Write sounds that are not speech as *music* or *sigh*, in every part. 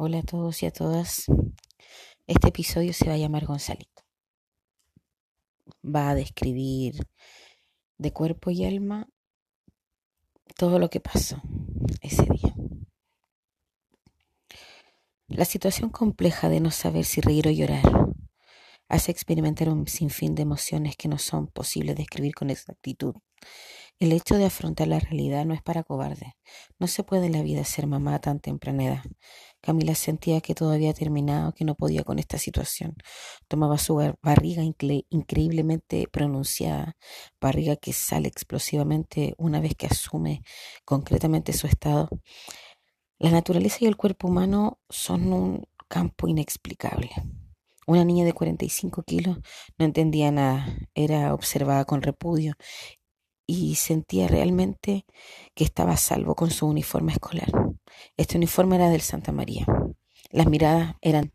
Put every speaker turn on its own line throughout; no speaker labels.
Hola a todos y a todas. Este episodio se va a llamar Gonzalito. Va a describir de cuerpo y alma todo lo que pasó ese día. La situación compleja de no saber si reír o llorar hace experimentar un sinfín de emociones que no son posibles de describir con exactitud. El hecho de afrontar la realidad no es para cobardes. No se puede en la vida ser mamá a tan temprana edad. Camila sentía que todo había terminado, que no podía con esta situación. Tomaba su barriga increíblemente pronunciada, barriga que sale explosivamente una vez que asume concretamente su estado. La naturaleza y el cuerpo humano son un campo inexplicable. Una niña de 45 kilos no entendía nada, era observada con repudio y sentía realmente que estaba a salvo con su uniforme escolar. Este uniforme era del Santa María. Las miradas eran,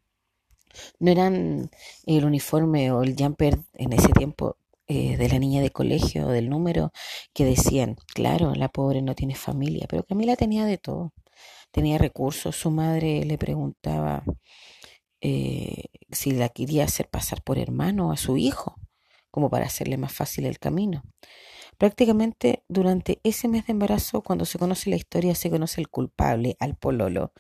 no eran el uniforme o el jumper en ese tiempo eh, de la niña de colegio o del número que decían, claro, la pobre no tiene familia, pero Camila tenía de todo. Tenía recursos, su madre le preguntaba eh, si la quería hacer pasar por hermano a su hijo, como para hacerle más fácil el camino. Prácticamente durante ese mes de embarazo, cuando se conoce la historia, se conoce el culpable, al pololo.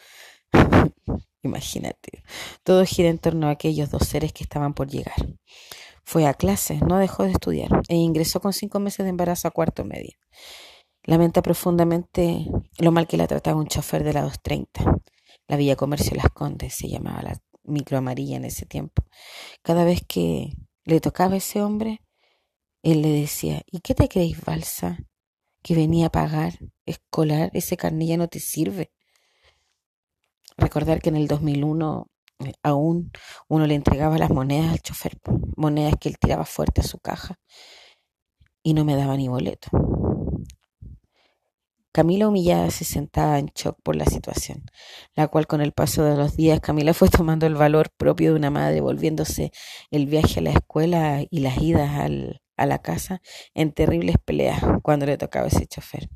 *laughs* Imagínate, todo gira en torno a aquellos dos seres que estaban por llegar. Fue a clase, no dejó de estudiar e ingresó con cinco meses de embarazo a cuarto medio. Lamenta profundamente lo mal que la trataba un chofer de la 230. La Villa Comercio Las Condes se llamaba la micro amarilla en ese tiempo. Cada vez que le tocaba a ese hombre, él le decía, ¿y qué te creéis, Balsa? Que venía a pagar escolar, ese carnet no te sirve. Recordar que en el 2001 eh, aún uno le entregaba las monedas al chofer, monedas que él tiraba fuerte a su caja y no me daba ni boleto. Camila humillada se sentaba en shock por la situación, la cual con el paso de los días Camila fue tomando el valor propio de una madre, volviéndose el viaje a la escuela y las idas al, a la casa en terribles peleas cuando le tocaba ese chofer.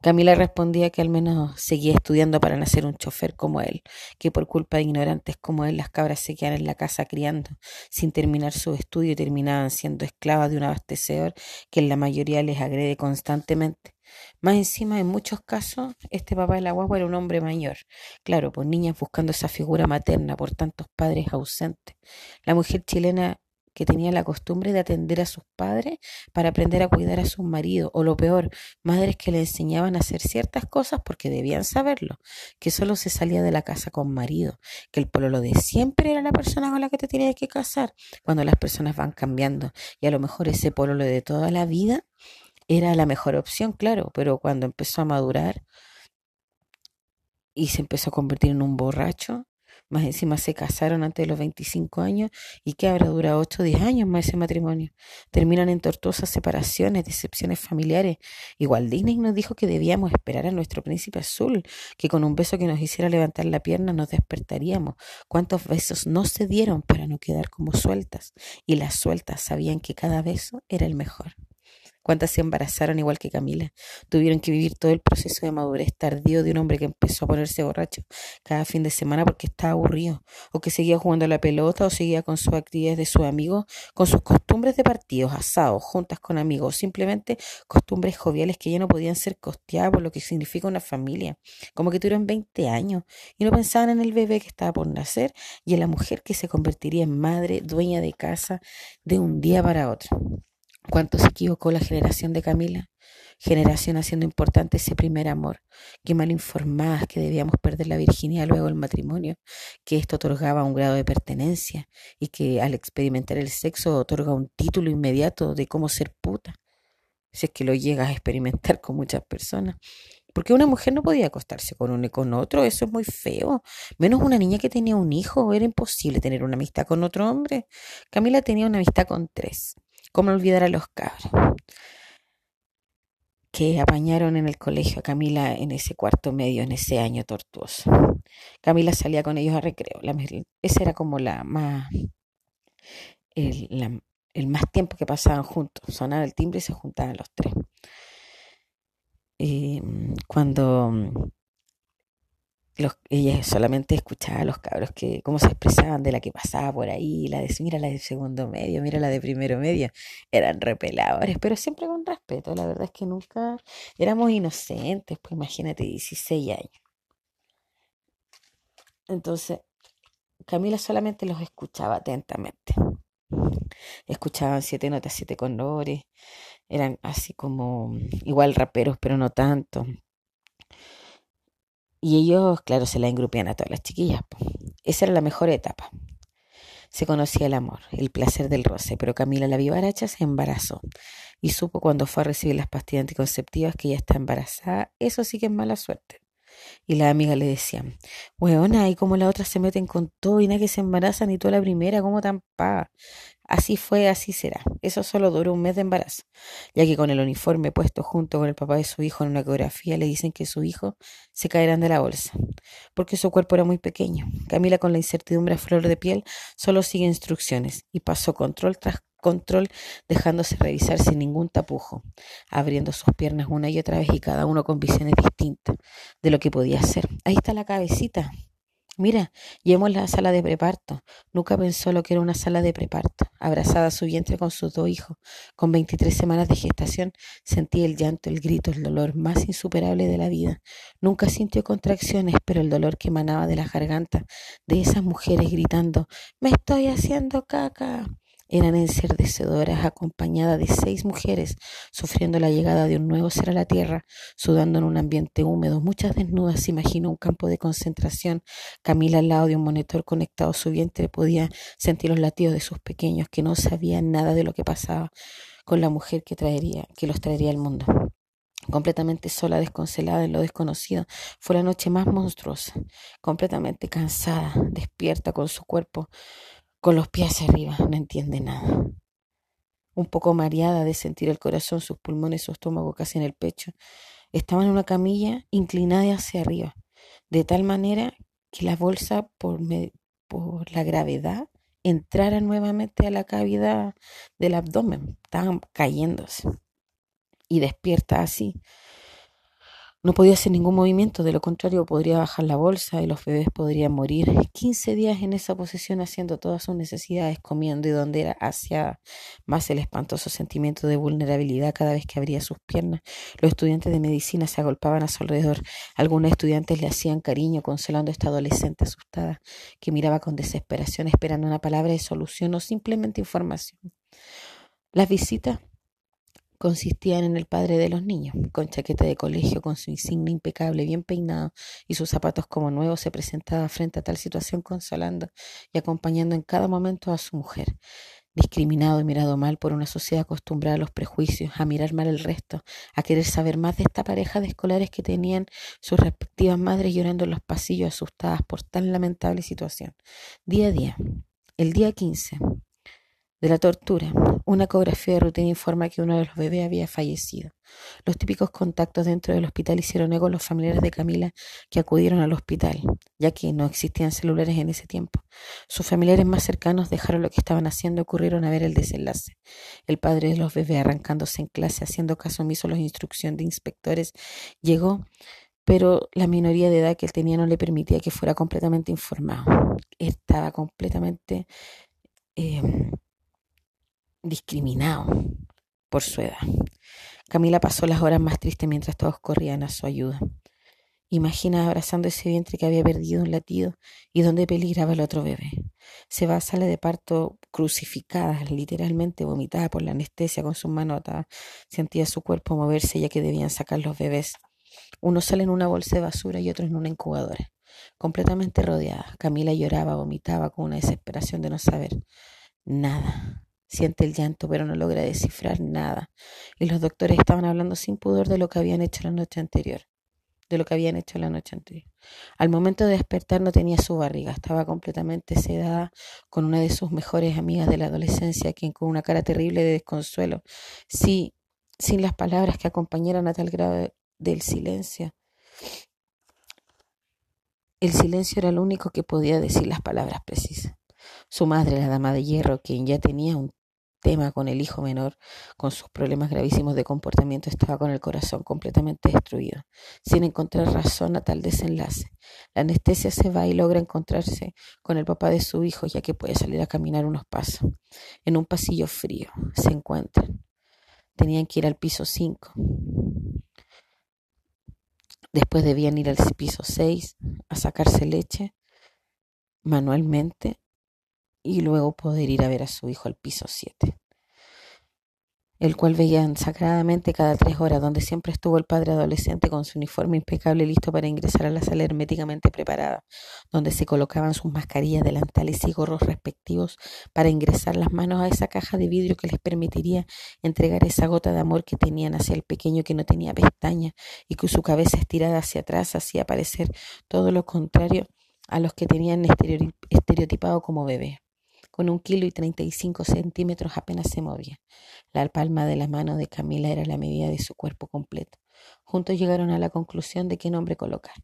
Camila respondía que al menos seguía estudiando para nacer un chofer como él, que por culpa de ignorantes como él las cabras se quedaban en la casa criando, sin terminar su estudio y terminaban siendo esclavas de un abastecedor que en la mayoría les agrede constantemente. Más encima, en muchos casos, este papá de la guagua era un hombre mayor. Claro, por niñas buscando esa figura materna por tantos padres ausentes. La mujer chilena que tenía la costumbre de atender a sus padres para aprender a cuidar a sus maridos, o lo peor, madres que le enseñaban a hacer ciertas cosas porque debían saberlo, que solo se salía de la casa con marido, que el pololo de siempre era la persona con la que te tenías que casar, cuando las personas van cambiando, y a lo mejor ese pololo de toda la vida era la mejor opción, claro, pero cuando empezó a madurar y se empezó a convertir en un borracho, más encima se casaron antes de los 25 años y que habrá durado 8 o 10 años más ese matrimonio. Terminan en tortuosas separaciones, decepciones familiares. Igual Disney nos dijo que debíamos esperar a nuestro príncipe azul, que con un beso que nos hiciera levantar la pierna nos despertaríamos. ¿Cuántos besos no se dieron para no quedar como sueltas? Y las sueltas sabían que cada beso era el mejor. ¿Cuántas se embarazaron igual que Camila? Tuvieron que vivir todo el proceso de madurez tardío de un hombre que empezó a ponerse borracho cada fin de semana porque estaba aburrido, o que seguía jugando a la pelota, o seguía con sus actividades de sus amigos, con sus costumbres de partidos, asados, juntas con amigos, simplemente costumbres joviales que ya no podían ser costeadas por lo que significa una familia. Como que tuvieron 20 años y no pensaban en el bebé que estaba por nacer y en la mujer que se convertiría en madre, dueña de casa, de un día para otro. ¿Cuánto se equivocó la generación de Camila? Generación haciendo importante ese primer amor. Qué mal informadas que debíamos perder la virginidad luego el matrimonio, que esto otorgaba un grado de pertenencia y que al experimentar el sexo otorga un título inmediato de cómo ser puta. Si es que lo llegas a experimentar con muchas personas. Porque una mujer no podía acostarse con uno y con otro, eso es muy feo. Menos una niña que tenía un hijo, era imposible tener una amistad con otro hombre. Camila tenía una amistad con tres. ¿Cómo olvidar a los cabros? que apañaron en el colegio a Camila en ese cuarto medio, en ese año tortuoso. Camila salía con ellos a recreo. La, ese era como la más, el, más tiempo que pasaban juntos. Sonaba el timbre y se juntaban los tres. Eh, cuando ella solamente escuchaba a los cabros que cómo se expresaban de la que pasaba por ahí, la de mira la de segundo medio, mira la de primero medio, eran repeladores, pero siempre con respeto, la verdad es que nunca éramos inocentes, pues imagínate, 16 años. Entonces, Camila solamente los escuchaba atentamente. Escuchaban siete notas, siete colores, eran así como igual raperos, pero no tanto. Y ellos, claro, se la engrupían a todas las chiquillas. Esa era la mejor etapa. Se conocía el amor, el placer del roce, pero Camila la vivaracha se embarazó y supo cuando fue a recibir las pastillas anticonceptivas que ella está embarazada. Eso sí que es mala suerte. Y la amiga le decían, weona, y como la otra se meten con todo y nadie se embaraza ni tú la primera, ¿cómo tan pa? Así fue, así será. Eso solo duró un mes de embarazo, ya que con el uniforme puesto junto con el papá de su hijo en una ecografía le dicen que su hijo se caerán de la bolsa, porque su cuerpo era muy pequeño. Camila con la incertidumbre a flor de piel solo sigue instrucciones y pasó control tras control dejándose revisar sin ningún tapujo, abriendo sus piernas una y otra vez y cada uno con visiones distintas de lo que podía hacer. Ahí está la cabecita, Mira, llevemos la sala de preparto. Nunca pensó lo que era una sala de preparto. Abrazada a su vientre con sus dos hijos, con 23 semanas de gestación, sentía el llanto, el grito, el dolor más insuperable de la vida. Nunca sintió contracciones, pero el dolor que emanaba de la garganta de esas mujeres gritando, me estoy haciendo caca eran enserdecedoras, acompañadas de seis mujeres, sufriendo la llegada de un nuevo ser a la tierra, sudando en un ambiente húmedo, muchas desnudas. Se imaginó un campo de concentración. Camila, al lado de un monitor conectado a su vientre, podía sentir los latidos de sus pequeños, que no sabían nada de lo que pasaba con la mujer que traería, que los traería al mundo completamente sola, desconcelada en lo desconocido. Fue la noche más monstruosa, completamente cansada, despierta con su cuerpo con los pies hacia arriba, no entiende nada. Un poco mareada de sentir el corazón, sus pulmones, su estómago casi en el pecho, estaba en una camilla inclinada hacia arriba, de tal manera que la bolsa, por, por la gravedad, entrara nuevamente a la cavidad del abdomen. Estaban cayéndose. Y despierta así, no podía hacer ningún movimiento, de lo contrario podría bajar la bolsa y los bebés podrían morir. 15 días en esa posición haciendo todas sus necesidades, comiendo y donde era hacia más el espantoso sentimiento de vulnerabilidad cada vez que abría sus piernas. Los estudiantes de medicina se agolpaban a su alrededor. Algunos estudiantes le hacían cariño, consolando a esta adolescente asustada que miraba con desesperación esperando una palabra de solución o simplemente información. Las visitas consistían en el padre de los niños, con chaqueta de colegio, con su insignia impecable, bien peinado y sus zapatos como nuevos, se presentaba frente a tal situación consolando y acompañando en cada momento a su mujer, discriminado y mirado mal por una sociedad acostumbrada a los prejuicios, a mirar mal el resto, a querer saber más de esta pareja de escolares que tenían sus respectivas madres llorando en los pasillos asustadas por tan lamentable situación. Día a día, el día 15, de la tortura. Una ecografía de rutina informa que uno de los bebés había fallecido. Los típicos contactos dentro del hospital hicieron eco los familiares de Camila que acudieron al hospital, ya que no existían celulares en ese tiempo. Sus familiares más cercanos dejaron lo que estaban haciendo y ocurrieron a ver el desenlace. El padre de los bebés, arrancándose en clase, haciendo caso omiso a las instrucciones de inspectores, llegó pero la minoría de edad que él tenía no le permitía que fuera completamente informado. Estaba completamente eh, discriminado por su edad. Camila pasó las horas más tristes mientras todos corrían a su ayuda. Imagina abrazando ese vientre que había perdido un latido y donde peligraba el otro bebé. Se va a sala de parto crucificada, literalmente vomitada por la anestesia con sus manos atadas. Sentía su cuerpo moverse ya que debían sacar los bebés. Uno sale en una bolsa de basura y otro en una incubadora. Completamente rodeada, Camila lloraba, vomitaba con una desesperación de no saber nada. Siente el llanto, pero no logra descifrar nada. Y los doctores estaban hablando sin pudor de lo que habían hecho la noche anterior. De lo que habían hecho la noche anterior. Al momento de despertar no tenía su barriga, estaba completamente sedada con una de sus mejores amigas de la adolescencia, quien con una cara terrible de desconsuelo, sí, sin las palabras que acompañaran a tal grado del silencio. El silencio era lo único que podía decir las palabras precisas. Su madre, la dama de hierro, quien ya tenía un tema con el hijo menor, con sus problemas gravísimos de comportamiento, estaba con el corazón completamente destruido, sin encontrar razón a tal desenlace. La anestesia se va y logra encontrarse con el papá de su hijo, ya que puede salir a caminar unos pasos. En un pasillo frío se encuentran. Tenían que ir al piso 5. Después debían ir al piso 6 a sacarse leche manualmente y luego poder ir a ver a su hijo al piso 7, el cual veían sagradamente cada tres horas, donde siempre estuvo el padre adolescente con su uniforme impecable listo para ingresar a la sala herméticamente preparada, donde se colocaban sus mascarillas, delantales y gorros respectivos para ingresar las manos a esa caja de vidrio que les permitiría entregar esa gota de amor que tenían hacia el pequeño que no tenía pestaña y que su cabeza estirada hacia atrás hacía parecer todo lo contrario a los que tenían estereotipado como bebé. Con un kilo y treinta y cinco centímetros apenas se movía. La palma de la mano de Camila era la medida de su cuerpo completo. Juntos llegaron a la conclusión de qué nombre colocar.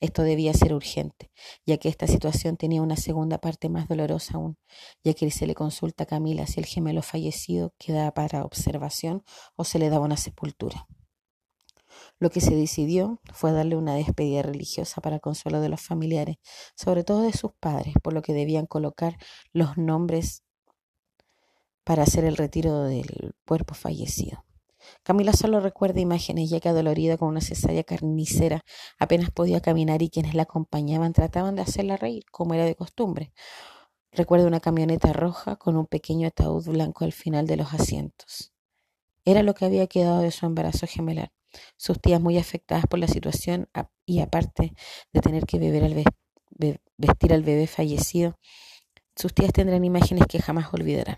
Esto debía ser urgente, ya que esta situación tenía una segunda parte más dolorosa aún, ya que se le consulta a Camila si el gemelo fallecido quedaba para observación o se le daba una sepultura. Lo que se decidió fue darle una despedida religiosa para consuelo de los familiares, sobre todo de sus padres, por lo que debían colocar los nombres para hacer el retiro del cuerpo fallecido. Camila solo recuerda imágenes ya que adolorida con una cesárea carnicera apenas podía caminar y quienes la acompañaban trataban de hacerla reír, como era de costumbre. Recuerda una camioneta roja con un pequeño ataúd blanco al final de los asientos. Era lo que había quedado de su embarazo gemelar sus tías muy afectadas por la situación y aparte de tener que beber al vestir al bebé fallecido, sus tías tendrán imágenes que jamás olvidarán.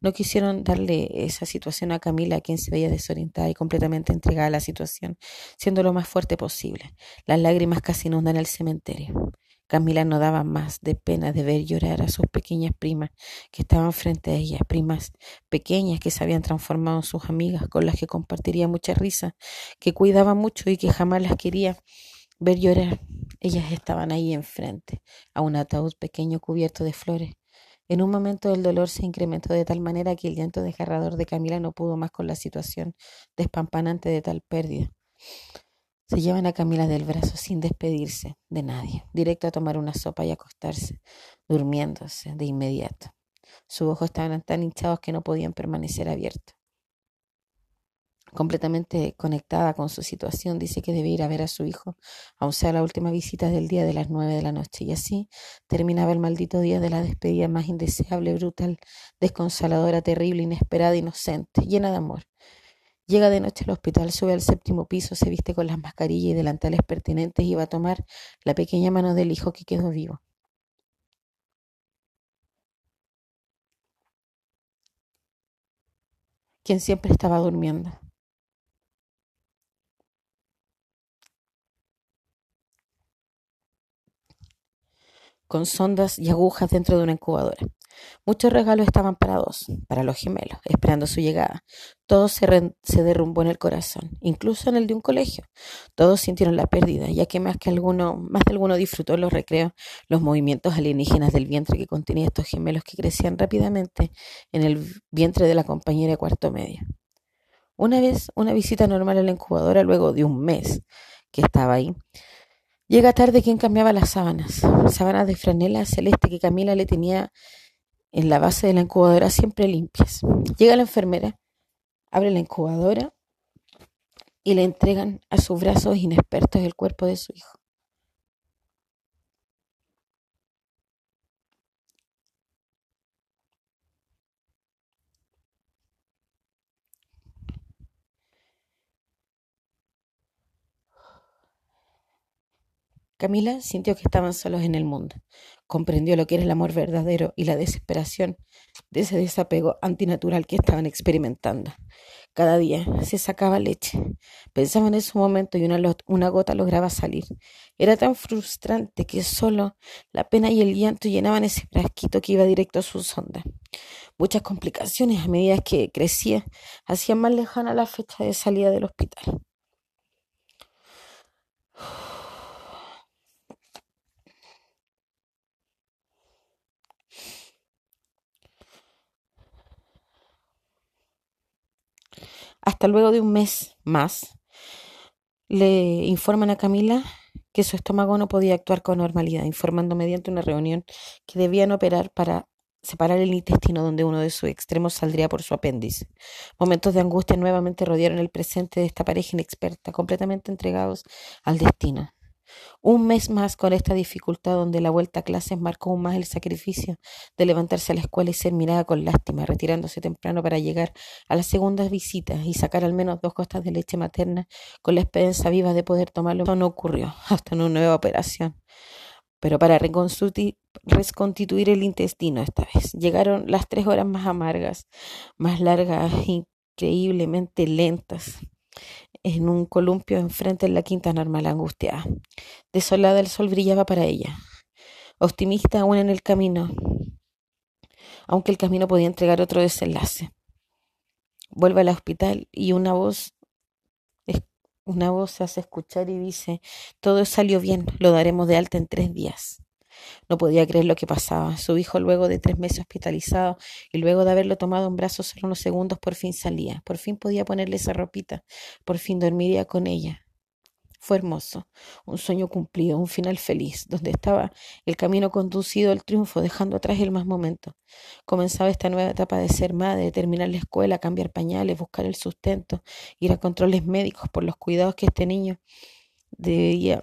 No quisieron darle esa situación a Camila, quien se veía desorientada y completamente entregada a la situación, siendo lo más fuerte posible. Las lágrimas casi inundan el cementerio. Camila no daba más de pena de ver llorar a sus pequeñas primas que estaban frente a ella, primas pequeñas que se habían transformado en sus amigas, con las que compartiría mucha risa, que cuidaba mucho y que jamás las quería ver llorar. Ellas estaban ahí enfrente, a un ataúd pequeño cubierto de flores. En un momento el dolor se incrementó de tal manera que el llanto desgarrador de Camila no pudo más con la situación despampanante de tal pérdida. Se llevan a Camila del brazo sin despedirse de nadie, directo a tomar una sopa y acostarse, durmiéndose de inmediato. Sus ojos estaban tan hinchados que no podían permanecer abiertos. Completamente conectada con su situación, dice que debe ir a ver a su hijo, aun sea la última visita del día de las nueve de la noche. Y así terminaba el maldito día de la despedida más indeseable, brutal, desconsoladora, terrible, inesperada, inocente, llena de amor. Llega de noche al hospital, sube al séptimo piso, se viste con las mascarillas y delantales pertinentes y va a tomar la pequeña mano del hijo que quedó vivo. quien siempre estaba durmiendo. Con sondas y agujas dentro de una incubadora. Muchos regalos estaban parados para los gemelos, esperando su llegada. Todo se, derrumbó en el corazón, incluso en el de un colegio. Todos sintieron la pérdida, ya que más que alguno, más de alguno disfrutó los recreos los movimientos alienígenas del vientre que contenía estos gemelos que crecían rápidamente en el vientre de la compañera de cuarto medio. Una vez, una visita normal a la incubadora, luego de un mes que estaba ahí, llega tarde quien cambiaba las sábanas, sábanas de franela celeste que Camila le tenía en la base de la incubadora siempre limpias. Llega la enfermera, abre la incubadora y le entregan a sus brazos inexpertos el cuerpo de su hijo. Camila sintió que estaban solos en el mundo. Comprendió lo que era el amor verdadero y la desesperación de ese desapego antinatural que estaban experimentando. Cada día se sacaba leche. Pensaba en ese momento y una, una gota lograba salir. Era tan frustrante que solo la pena y el llanto llenaban ese frasquito que iba directo a su sonda. Muchas complicaciones a medida que crecía hacían más lejana la fecha de salida del hospital. Luego de un mes más, le informan a Camila que su estómago no podía actuar con normalidad, informando mediante una reunión que debían operar para separar el intestino donde uno de sus extremos saldría por su apéndice. Momentos de angustia nuevamente rodearon el presente de esta pareja inexperta, completamente entregados al destino. Un mes más con esta dificultad donde la vuelta a clases marcó aún más el sacrificio de levantarse a la escuela y ser mirada con lástima, retirándose temprano para llegar a las segundas visitas y sacar al menos dos costas de leche materna con la esperanza viva de poder tomarlo. No ocurrió *laughs* hasta una nueva operación pero para reconstituir el intestino esta vez. Llegaron las tres horas más amargas, más largas, increíblemente lentas, en un columpio enfrente en la quinta normal angustiada. Desolada el sol brillaba para ella, optimista aún en el camino, aunque el camino podía entregar otro desenlace. Vuelve al hospital y una voz una voz se hace escuchar y dice, todo salió bien, lo daremos de alta en tres días. No podía creer lo que pasaba. Su hijo, luego de tres meses hospitalizado y luego de haberlo tomado en brazos solo unos segundos, por fin salía. Por fin podía ponerle esa ropita. Por fin dormiría con ella. Fue hermoso, un sueño cumplido, un final feliz, donde estaba el camino conducido al triunfo, dejando atrás el más momento. Comenzaba esta nueva etapa de ser madre, terminar la escuela, cambiar pañales, buscar el sustento, ir a controles médicos por los cuidados que este niño debía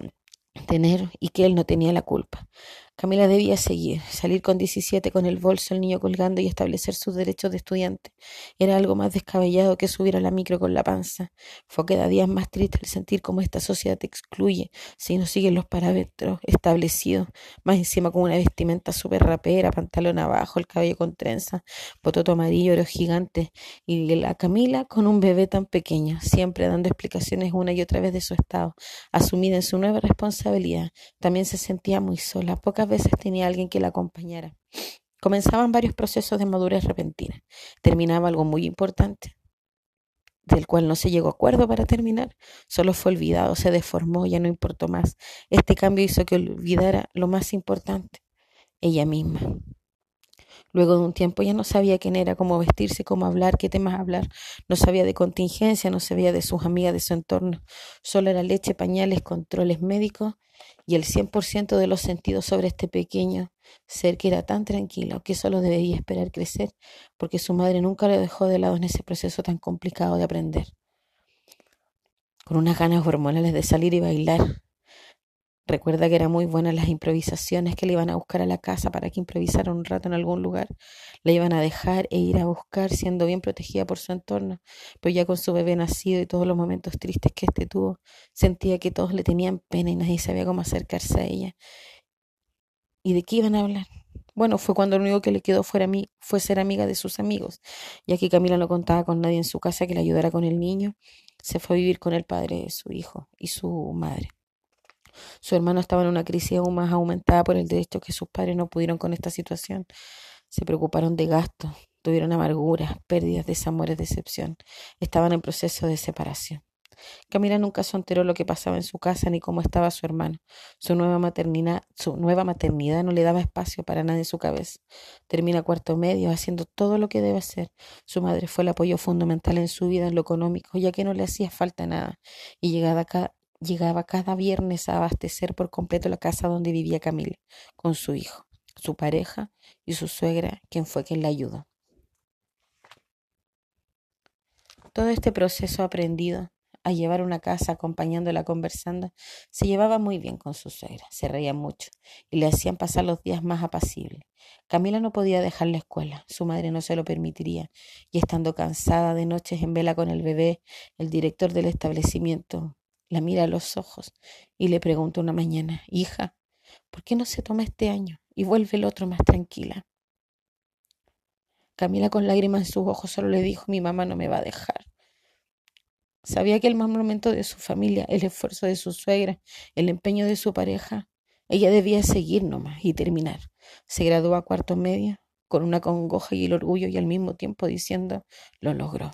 tener y que él no tenía la culpa. Camila debía seguir, salir con 17 con el bolso, el niño colgando y establecer sus derechos de estudiante. Era algo más descabellado que subir a la micro con la panza. Fue cada día más triste el sentir cómo esta sociedad te excluye si no siguen los parámetros establecidos. Más encima con una vestimenta súper rapera, pantalón abajo, el cabello con trenza, pototo amarillo, oro gigante. Y la Camila con un bebé tan pequeño, siempre dando explicaciones una y otra vez de su estado, asumida en su nueva responsabilidad. También se sentía muy sola. Veces tenía alguien que la acompañara. Comenzaban varios procesos de madurez repentina. Terminaba algo muy importante, del cual no se llegó a acuerdo para terminar. Solo fue olvidado, se deformó, ya no importó más. Este cambio hizo que olvidara lo más importante, ella misma. Luego de un tiempo ya no sabía quién era, cómo vestirse, cómo hablar, qué temas hablar. No sabía de contingencia, no sabía de sus amigas, de su entorno. Solo era leche, pañales, controles médicos y el 100% de los sentidos sobre este pequeño ser que era tan tranquilo que solo debía esperar crecer porque su madre nunca lo dejó de lado en ese proceso tan complicado de aprender. Con unas ganas hormonales de salir y bailar, Recuerda que eran muy buenas las improvisaciones que le iban a buscar a la casa para que improvisara un rato en algún lugar. La iban a dejar e ir a buscar siendo bien protegida por su entorno. Pero ya con su bebé nacido y todos los momentos tristes que éste tuvo, sentía que todos le tenían pena y nadie sabía cómo acercarse a ella. ¿Y de qué iban a hablar? Bueno, fue cuando lo único que le quedó fuera mí, fue ser amiga de sus amigos, ya que Camila no contaba con nadie en su casa que le ayudara con el niño, se fue a vivir con el padre de su hijo y su madre. Su hermano estaba en una crisis aún más aumentada por el derecho que sus padres no pudieron con esta situación. Se preocuparon de gastos, tuvieron amarguras, pérdidas, desamores, decepción. Estaban en proceso de separación. Camila nunca se enteró lo que pasaba en su casa ni cómo estaba su hermano. Su nueva maternidad, su nueva maternidad no le daba espacio para nada en su cabeza. Termina cuarto medio haciendo todo lo que debe hacer. Su madre fue el apoyo fundamental en su vida en lo económico, ya que no le hacía falta nada. Y llegada acá, llegaba cada viernes a abastecer por completo la casa donde vivía Camila, con su hijo, su pareja y su suegra, quien fue quien la ayudó. Todo este proceso aprendido a llevar una casa acompañándola conversando, se llevaba muy bien con su suegra, se reía mucho y le hacían pasar los días más apacibles. Camila no podía dejar la escuela, su madre no se lo permitiría, y estando cansada de noches en vela con el bebé, el director del establecimiento la mira a los ojos y le pregunta una mañana, hija, ¿por qué no se toma este año y vuelve el otro más tranquila? Camila con lágrimas en sus ojos solo le dijo, mi mamá no me va a dejar. Sabía que el mal momento de su familia, el esfuerzo de su suegra, el empeño de su pareja, ella debía seguir nomás y terminar. Se graduó a cuarto medio con una congoja y el orgullo y al mismo tiempo diciendo, lo logró.